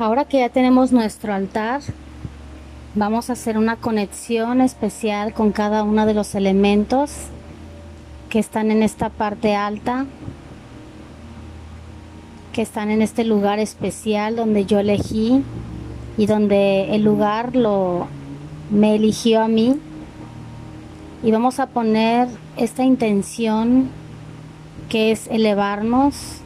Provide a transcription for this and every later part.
Ahora que ya tenemos nuestro altar, vamos a hacer una conexión especial con cada uno de los elementos que están en esta parte alta, que están en este lugar especial donde yo elegí y donde el lugar lo me eligió a mí. Y vamos a poner esta intención que es elevarnos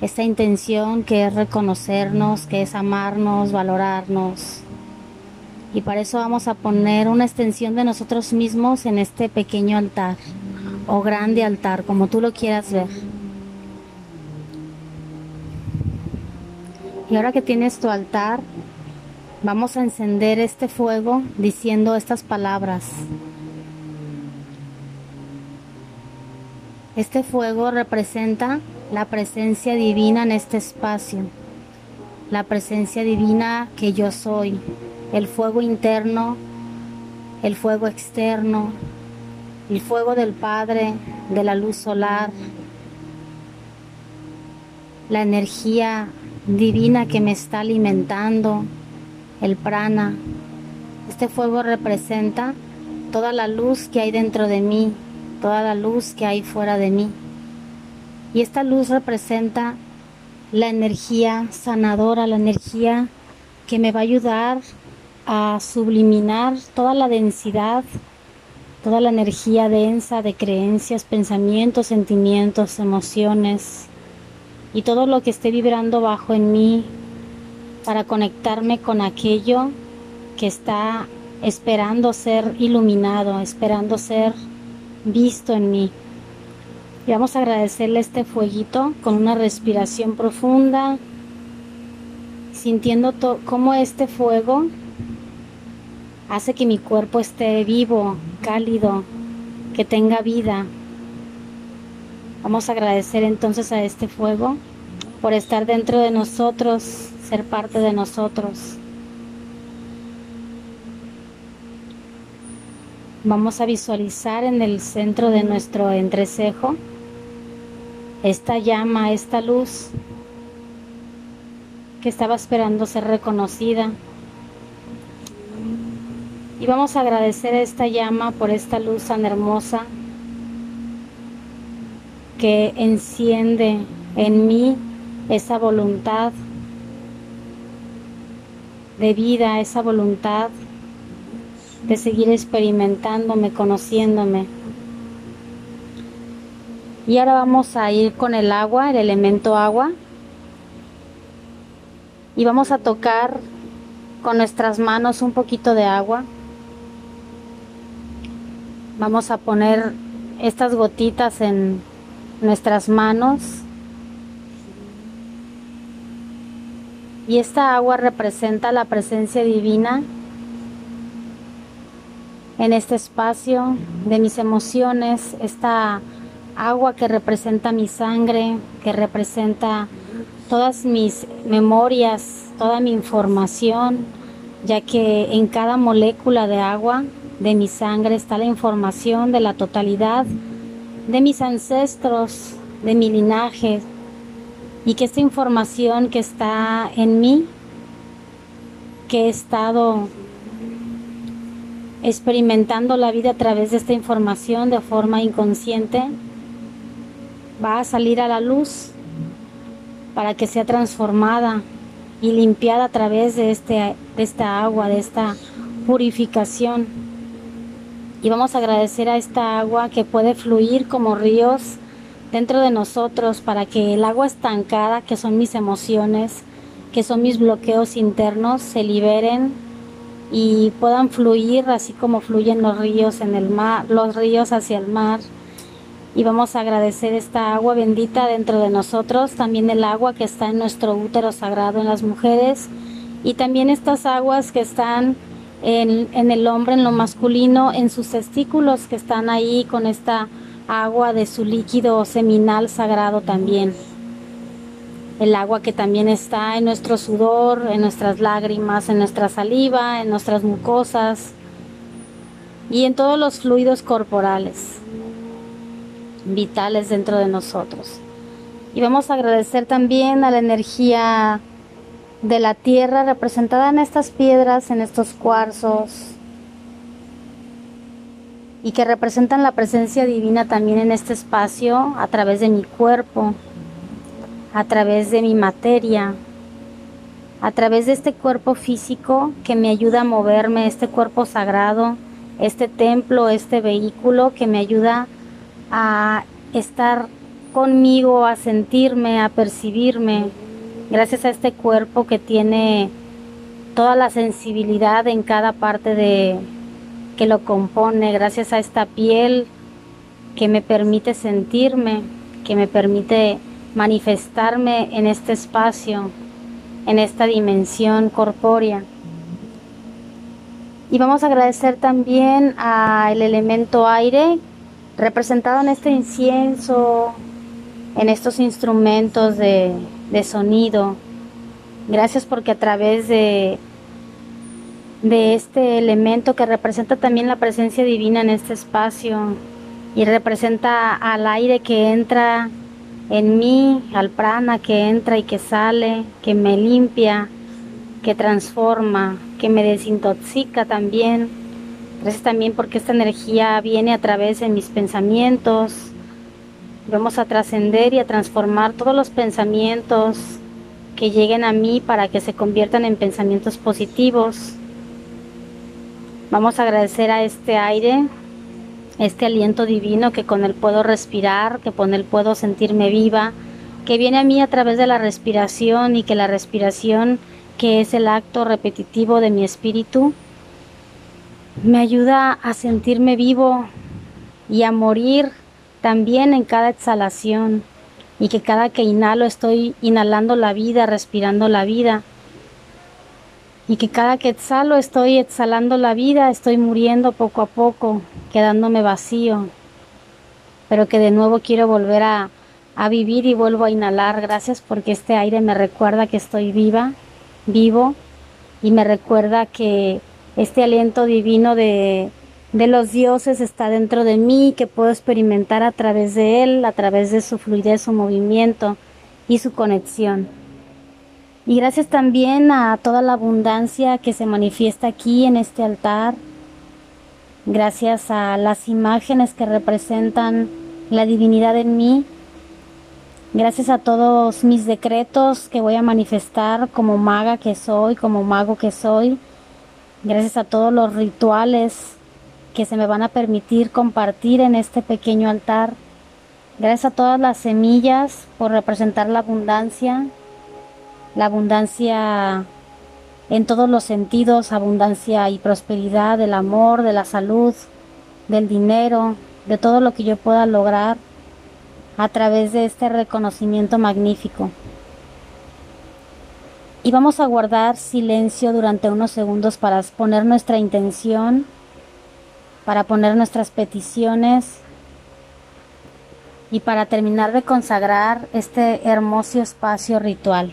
esta intención que es reconocernos, que es amarnos, valorarnos. Y para eso vamos a poner una extensión de nosotros mismos en este pequeño altar o grande altar, como tú lo quieras ver. Y ahora que tienes tu altar, vamos a encender este fuego diciendo estas palabras. Este fuego representa la presencia divina en este espacio, la presencia divina que yo soy, el fuego interno, el fuego externo, el fuego del Padre, de la luz solar, la energía divina que me está alimentando, el prana. Este fuego representa toda la luz que hay dentro de mí, toda la luz que hay fuera de mí. Y esta luz representa la energía sanadora, la energía que me va a ayudar a subliminar toda la densidad, toda la energía densa de creencias, pensamientos, sentimientos, emociones y todo lo que esté vibrando bajo en mí para conectarme con aquello que está esperando ser iluminado, esperando ser visto en mí. Y vamos a agradecerle este fueguito con una respiración profunda, sintiendo cómo este fuego hace que mi cuerpo esté vivo, cálido, que tenga vida. Vamos a agradecer entonces a este fuego por estar dentro de nosotros, ser parte de nosotros. Vamos a visualizar en el centro de nuestro entrecejo esta llama, esta luz que estaba esperando ser reconocida. Y vamos a agradecer a esta llama por esta luz tan hermosa que enciende en mí esa voluntad de vida, esa voluntad de seguir experimentándome, conociéndome. Y ahora vamos a ir con el agua, el elemento agua. Y vamos a tocar con nuestras manos un poquito de agua. Vamos a poner estas gotitas en nuestras manos. Y esta agua representa la presencia divina en este espacio de mis emociones, esta agua que representa mi sangre, que representa todas mis memorias, toda mi información, ya que en cada molécula de agua de mi sangre está la información de la totalidad de mis ancestros, de mi linaje, y que esta información que está en mí, que he estado experimentando la vida a través de esta información de forma inconsciente, va a salir a la luz para que sea transformada y limpiada a través de, este, de esta agua, de esta purificación. Y vamos a agradecer a esta agua que puede fluir como ríos dentro de nosotros para que el agua estancada, que son mis emociones, que son mis bloqueos internos, se liberen y puedan fluir así como fluyen los ríos en el mar, los ríos hacia el mar y vamos a agradecer esta agua bendita dentro de nosotros, también el agua que está en nuestro útero sagrado en las mujeres y también estas aguas que están en, el hombre, en lo masculino, en sus testículos que están ahí con esta agua de su líquido seminal sagrado también. El agua que también está en nuestro sudor, en nuestras lágrimas, en nuestra saliva, en nuestras mucosas y en todos los fluidos corporales vitales dentro de nosotros. Y vamos a agradecer también a la energía de la tierra representada en estas piedras, en estos cuarzos, y que representan la presencia divina también en este espacio a través de mi cuerpo, a través de mi materia, a través de este cuerpo físico que me ayuda a moverme, este cuerpo sagrado, este templo, este vehículo que me ayuda a estar conmigo, a sentirme, a percibirme, gracias a este cuerpo que tiene toda la sensibilidad en cada parte de que lo compone, gracias a esta piel que me permite sentirme, que me permite manifestarme en este espacio, en esta dimensión corpórea. Y vamos a agradecer también al elemento aire representado en este incienso, en estos instrumentos de, sonido. Gracias porque a través de este elemento que representa también la presencia divina en este espacio y representa al aire que entra en mí, al prana que entra y que sale, que me limpia, que transforma, que me desintoxica también. Gracias también porque esta energía viene a través de mis pensamientos, Vamos a trascender y a transformar todos los pensamientos que lleguen a mí para que se conviertan en pensamientos positivos. Vamos a agradecer a este aire, este aliento divino que con él puedo respirar, que con él puedo sentirme viva, que viene a mí a través de la respiración y que la respiración, que es el acto repetitivo de mi espíritu, me ayuda a sentirme vivo y a morir también en cada exhalación y que cada que inhalo estoy inhalando la vida, respirando la vida. Y que cada que exhalo estoy exhalando la vida, estoy muriendo poco a poco, quedándome vacío. Pero que de nuevo quiero volver a, a vivir y vuelvo a inhalar. Gracias porque este aire me recuerda que estoy viva, vivo, y me recuerda que este aliento divino de, de los dioses está dentro de mí, que puedo experimentar a través de él, a través de su fluidez, su movimiento y su conexión. Y gracias también a toda la abundancia que se manifiesta aquí en este altar, gracias a las imágenes que representan la divinidad en mí, gracias a todos mis decretos que voy a manifestar como maga que soy, como mago que soy, gracias a todos los rituales que se me van a permitir compartir en este pequeño altar. Gracias a todas las semillas por representar la abundancia, la abundancia en todos los sentidos, abundancia y prosperidad del amor, de la salud, del dinero, de todo lo que yo pueda lograr a través de este reconocimiento magnífico. Y vamos a guardar silencio durante unos segundos para poner nuestra intención para poner nuestras peticiones y para terminar de consagrar este hermoso espacio ritual.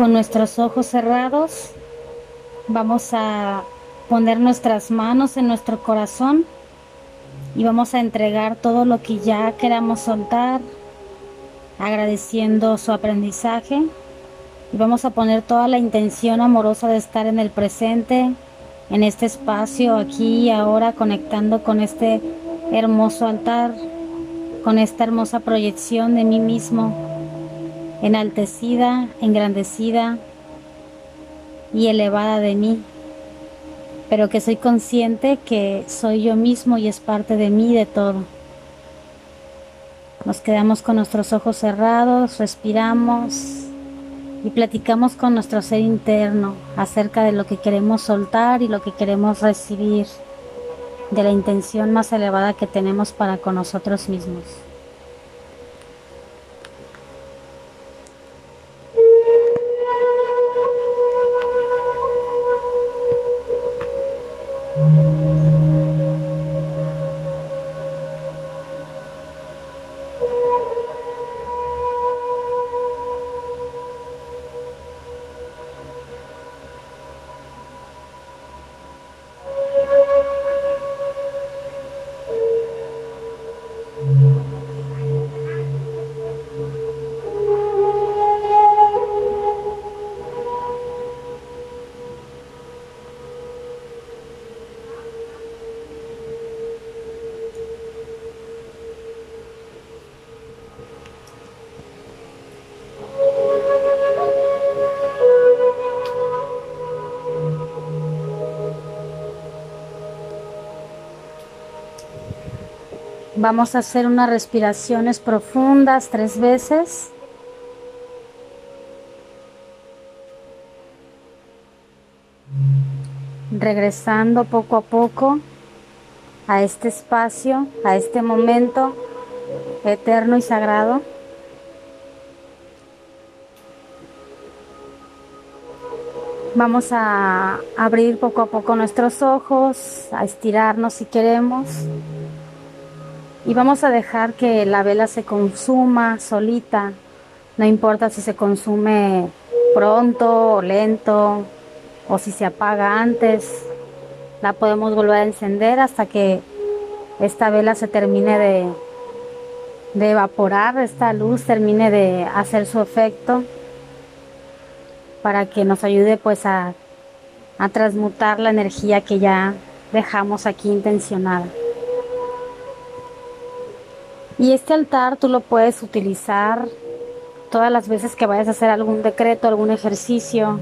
Con nuestros ojos cerrados vamos a poner nuestras manos en nuestro corazón y vamos a entregar todo lo que ya queramos soltar, agradeciendo su aprendizaje. Y vamos a poner toda la intención amorosa de estar en el presente, en este espacio, aquí y ahora, conectando con este hermoso altar con esta hermosa proyección de mí mismo, enaltecida, engrandecida y elevada de mí, pero que soy consciente que soy yo mismo y es parte de mí de todo. Nos quedamos con nuestros ojos cerrados, respiramos y platicamos con nuestro ser interno acerca de lo que queremos soltar y lo que queremos recibir, de la intención más elevada que tenemos para con nosotros mismos. Vamos a hacer unas respiraciones profundas tres veces. Regresando poco a poco a este espacio, a este momento eterno y sagrado. Vamos a abrir poco a poco nuestros ojos, a estirarnos si queremos y vamos a dejar que la vela se consuma solita, no importa si se consume pronto o lento o si se apaga antes, la podemos volver a encender hasta que esta vela se termine de, evaporar, esta luz termine de hacer su efecto para que nos ayude pues a, a transmutar la energía que ya dejamos aquí intencionada. Y este altar tú lo puedes utilizar todas las veces que vayas a hacer algún decreto, algún ejercicio.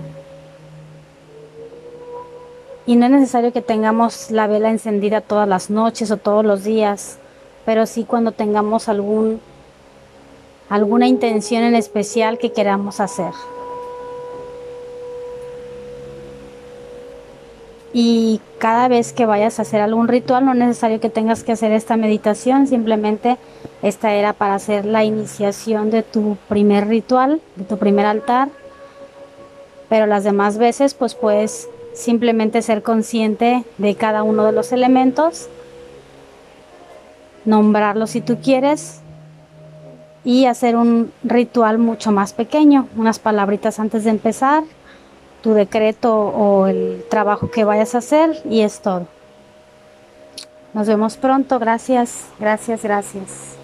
Y no es necesario que tengamos la vela encendida todas las noches o todos los días, pero sí cuando tengamos algún alguna intención en especial que queramos hacer. Y cada vez que vayas a hacer algún ritual, no es necesario que tengas que hacer esta meditación, simplemente esta era para hacer la iniciación de tu primer ritual, de tu primer altar. Pero las demás veces, pues puedes simplemente ser consciente de cada uno de los elementos, nombrarlos si tú quieres y hacer un ritual mucho más pequeño, unas palabritas antes de empezar tu decreto o el trabajo que vayas a hacer y es todo. Nos vemos pronto. Gracias, gracias, gracias.